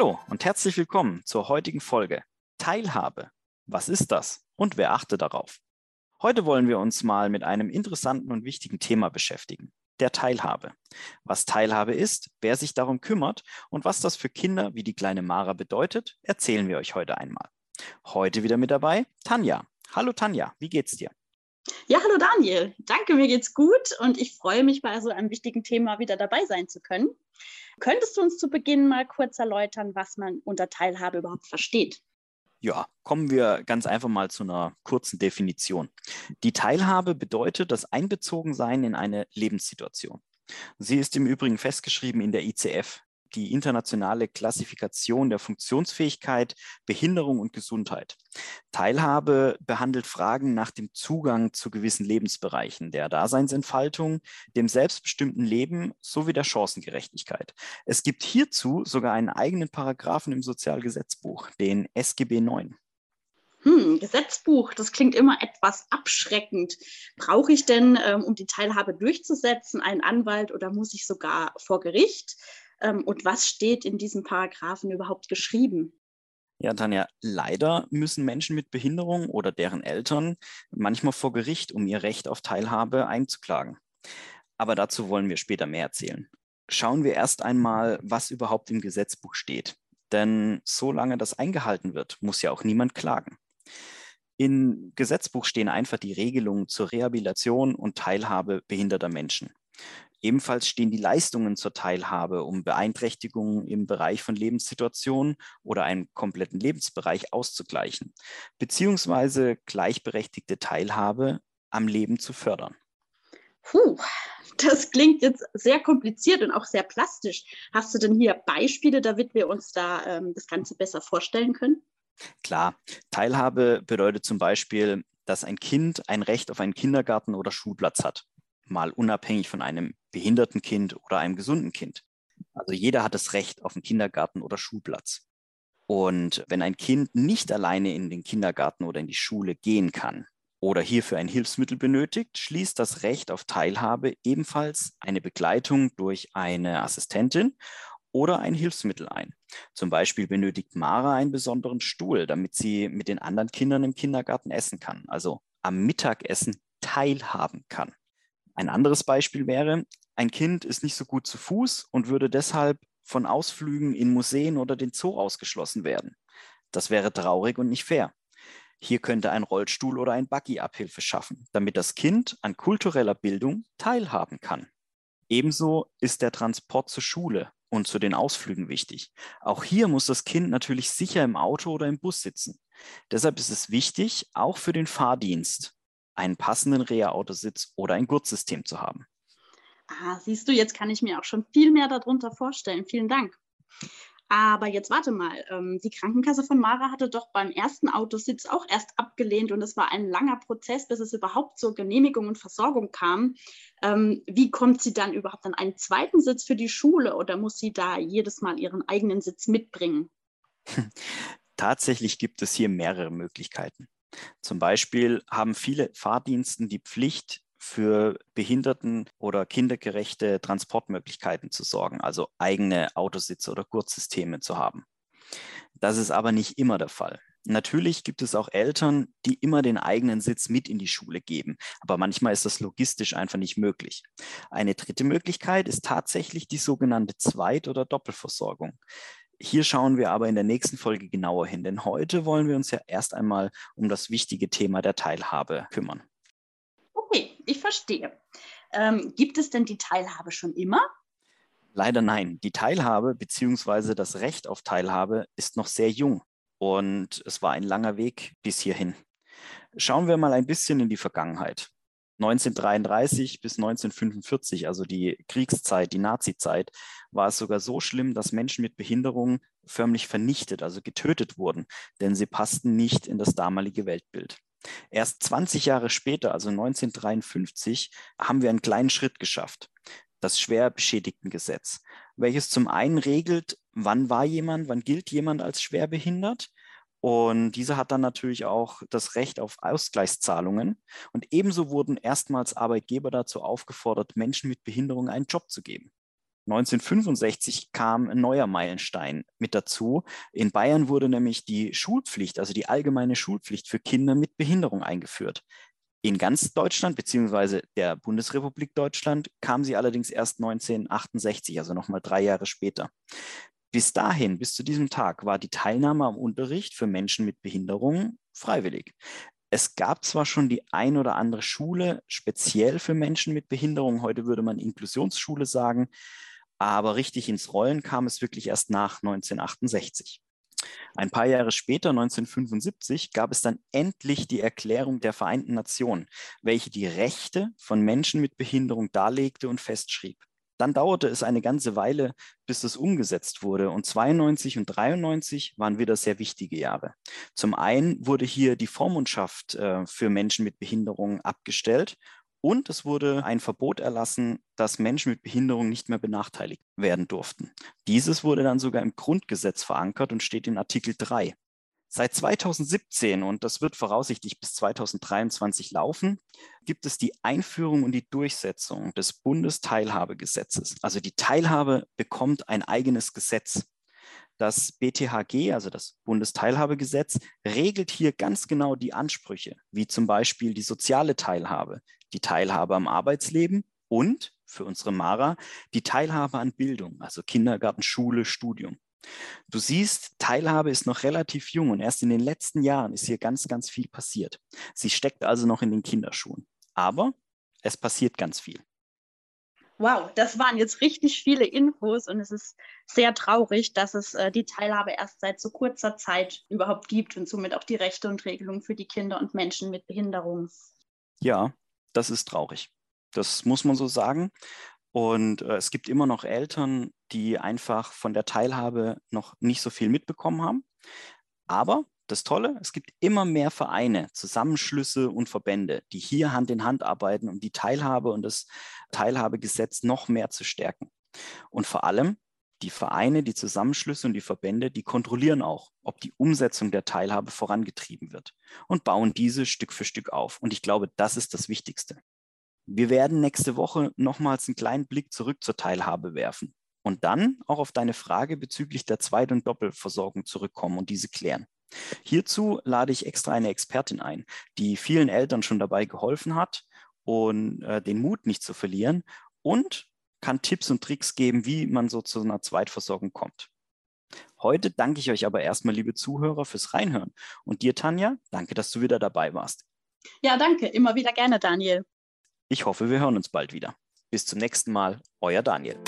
Hallo und herzlich willkommen zur heutigen Folge Teilhabe. Was ist das und wer achte darauf? Heute wollen wir uns mal mit einem interessanten und wichtigen Thema beschäftigen, der Teilhabe. Was Teilhabe ist, wer sich darum kümmert und was das für Kinder wie die kleine Mara bedeutet, erzählen wir euch heute einmal. Heute wieder mit dabei Tanja. Hallo Tanja, wie geht's dir? Ja, hallo Daniel. Danke, mir geht's gut und ich freue mich, bei so einem wichtigen Thema wieder dabei sein zu können. Könntest du uns zu Beginn mal kurz erläutern, was man unter Teilhabe überhaupt versteht? Ja, kommen wir ganz einfach mal zu einer kurzen Definition. Die Teilhabe bedeutet das Einbezogensein in eine Lebenssituation. Sie ist im Übrigen festgeschrieben in der ICF, die internationale Klassifikation der Funktionsfähigkeit, Behinderung und Gesundheit. Teilhabe behandelt Fragen nach dem Zugang zu gewissen Lebensbereichen, der Daseinsentfaltung, dem selbstbestimmten Leben sowie der Chancengerechtigkeit. Es gibt hierzu sogar einen eigenen Paragraphen im Sozialgesetzbuch, den SGB 9. Hm, Gesetzbuch, das klingt immer etwas abschreckend. Brauche ich denn, ähm, um die Teilhabe durchzusetzen, einen Anwalt oder muss ich sogar vor Gericht? Ähm, und was steht in diesen Paragraphen überhaupt geschrieben? Ja, Tanja, leider müssen Menschen mit Behinderung oder deren Eltern manchmal vor Gericht, um ihr Recht auf Teilhabe einzuklagen. Aber dazu wollen wir später mehr erzählen. Schauen wir erst einmal, was überhaupt im Gesetzbuch steht. Denn solange das eingehalten wird, muss ja auch niemand klagen. Im Gesetzbuch stehen einfach die Regelungen zur Rehabilitation und Teilhabe behinderter Menschen. Ebenfalls stehen die Leistungen zur Teilhabe, um Beeinträchtigungen im Bereich von Lebenssituationen oder einem kompletten Lebensbereich auszugleichen, beziehungsweise gleichberechtigte Teilhabe am Leben zu fördern. Puh, das klingt jetzt sehr kompliziert und auch sehr plastisch. Hast du denn hier Beispiele, damit wir uns da ähm, das Ganze besser vorstellen können? Klar, Teilhabe bedeutet zum Beispiel, dass ein Kind ein Recht auf einen Kindergarten oder Schulplatz hat mal unabhängig von einem behinderten Kind oder einem gesunden Kind. Also jeder hat das Recht auf einen Kindergarten oder Schulplatz. Und wenn ein Kind nicht alleine in den Kindergarten oder in die Schule gehen kann oder hierfür ein Hilfsmittel benötigt, schließt das Recht auf Teilhabe ebenfalls eine Begleitung durch eine Assistentin oder ein Hilfsmittel ein. Zum Beispiel benötigt Mara einen besonderen Stuhl, damit sie mit den anderen Kindern im Kindergarten essen kann, also am Mittagessen teilhaben kann. Ein anderes Beispiel wäre, ein Kind ist nicht so gut zu Fuß und würde deshalb von Ausflügen in Museen oder den Zoo ausgeschlossen werden. Das wäre traurig und nicht fair. Hier könnte ein Rollstuhl oder ein Buggy Abhilfe schaffen, damit das Kind an kultureller Bildung teilhaben kann. Ebenso ist der Transport zur Schule und zu den Ausflügen wichtig. Auch hier muss das Kind natürlich sicher im Auto oder im Bus sitzen. Deshalb ist es wichtig, auch für den Fahrdienst einen passenden Reha-Autositz oder ein Gurtsystem zu haben. Ah, siehst du, jetzt kann ich mir auch schon viel mehr darunter vorstellen. Vielen Dank. Aber jetzt warte mal, ähm, die Krankenkasse von Mara hatte doch beim ersten Autositz auch erst abgelehnt und es war ein langer Prozess, bis es überhaupt zur Genehmigung und Versorgung kam. Ähm, wie kommt sie dann überhaupt an einen zweiten Sitz für die Schule oder muss sie da jedes Mal ihren eigenen Sitz mitbringen? Tatsächlich gibt es hier mehrere Möglichkeiten. Zum Beispiel haben viele Fahrdiensten die Pflicht, für behinderten oder kindergerechte Transportmöglichkeiten zu sorgen, also eigene Autositze oder Gurtsysteme zu haben. Das ist aber nicht immer der Fall. Natürlich gibt es auch Eltern, die immer den eigenen Sitz mit in die Schule geben, aber manchmal ist das logistisch einfach nicht möglich. Eine dritte Möglichkeit ist tatsächlich die sogenannte Zweit- oder Doppelversorgung. Hier schauen wir aber in der nächsten Folge genauer hin, denn heute wollen wir uns ja erst einmal um das wichtige Thema der Teilhabe kümmern. Okay, ich verstehe. Ähm, gibt es denn die Teilhabe schon immer? Leider nein. Die Teilhabe bzw. das Recht auf Teilhabe ist noch sehr jung und es war ein langer Weg bis hierhin. Schauen wir mal ein bisschen in die Vergangenheit. 1933 bis 1945, also die Kriegszeit, die Nazizeit, war es sogar so schlimm, dass Menschen mit Behinderungen förmlich vernichtet, also getötet wurden, denn sie passten nicht in das damalige Weltbild. Erst 20 Jahre später, also 1953, haben wir einen kleinen Schritt geschafft. Das Schwerbeschädigtengesetz, welches zum einen regelt, wann war jemand, wann gilt jemand als schwerbehindert und diese hat dann natürlich auch das Recht auf Ausgleichszahlungen. Und ebenso wurden erstmals Arbeitgeber dazu aufgefordert, Menschen mit Behinderung einen Job zu geben. 1965 kam ein neuer Meilenstein mit dazu. In Bayern wurde nämlich die Schulpflicht, also die allgemeine Schulpflicht für Kinder mit Behinderung eingeführt. In ganz Deutschland beziehungsweise der Bundesrepublik Deutschland kam sie allerdings erst 1968, also nochmal drei Jahre später. Bis dahin, bis zu diesem Tag, war die Teilnahme am Unterricht für Menschen mit Behinderung freiwillig. Es gab zwar schon die ein oder andere Schule speziell für Menschen mit Behinderung, heute würde man Inklusionsschule sagen, aber richtig ins Rollen kam es wirklich erst nach 1968. Ein paar Jahre später, 1975, gab es dann endlich die Erklärung der Vereinten Nationen, welche die Rechte von Menschen mit Behinderung darlegte und festschrieb. Dann dauerte es eine ganze Weile, bis es umgesetzt wurde. Und 92 und 93 waren wieder sehr wichtige Jahre. Zum einen wurde hier die Vormundschaft äh, für Menschen mit Behinderung abgestellt und es wurde ein Verbot erlassen, dass Menschen mit Behinderung nicht mehr benachteiligt werden durften. Dieses wurde dann sogar im Grundgesetz verankert und steht in Artikel 3. Seit 2017, und das wird voraussichtlich bis 2023 laufen, gibt es die Einführung und die Durchsetzung des Bundesteilhabegesetzes. Also die Teilhabe bekommt ein eigenes Gesetz. Das BTHG, also das Bundesteilhabegesetz, regelt hier ganz genau die Ansprüche, wie zum Beispiel die soziale Teilhabe, die Teilhabe am Arbeitsleben und für unsere Mara die Teilhabe an Bildung, also Kindergarten, Schule, Studium. Du siehst, Teilhabe ist noch relativ jung und erst in den letzten Jahren ist hier ganz, ganz viel passiert. Sie steckt also noch in den Kinderschuhen. Aber es passiert ganz viel. Wow, das waren jetzt richtig viele Infos und es ist sehr traurig, dass es äh, die Teilhabe erst seit so kurzer Zeit überhaupt gibt und somit auch die Rechte und Regelungen für die Kinder und Menschen mit Behinderung. Ja, das ist traurig. Das muss man so sagen. Und äh, es gibt immer noch Eltern, die einfach von der Teilhabe noch nicht so viel mitbekommen haben. Aber das Tolle, es gibt immer mehr Vereine, Zusammenschlüsse und Verbände, die hier Hand in Hand arbeiten, um die Teilhabe und das Teilhabegesetz noch mehr zu stärken. Und vor allem die Vereine, die Zusammenschlüsse und die Verbände, die kontrollieren auch, ob die Umsetzung der Teilhabe vorangetrieben wird und bauen diese Stück für Stück auf. Und ich glaube, das ist das Wichtigste. Wir werden nächste Woche nochmals einen kleinen Blick zurück zur Teilhabe werfen und dann auch auf deine Frage bezüglich der Zweit- und Doppelversorgung zurückkommen und diese klären. Hierzu lade ich extra eine Expertin ein, die vielen Eltern schon dabei geholfen hat und äh, den Mut nicht zu verlieren und kann Tipps und Tricks geben, wie man so zu einer Zweitversorgung kommt. Heute danke ich euch aber erstmal, liebe Zuhörer, fürs Reinhören. Und dir, Tanja, danke, dass du wieder dabei warst. Ja, danke. Immer wieder gerne, Daniel. Ich hoffe, wir hören uns bald wieder. Bis zum nächsten Mal, euer Daniel.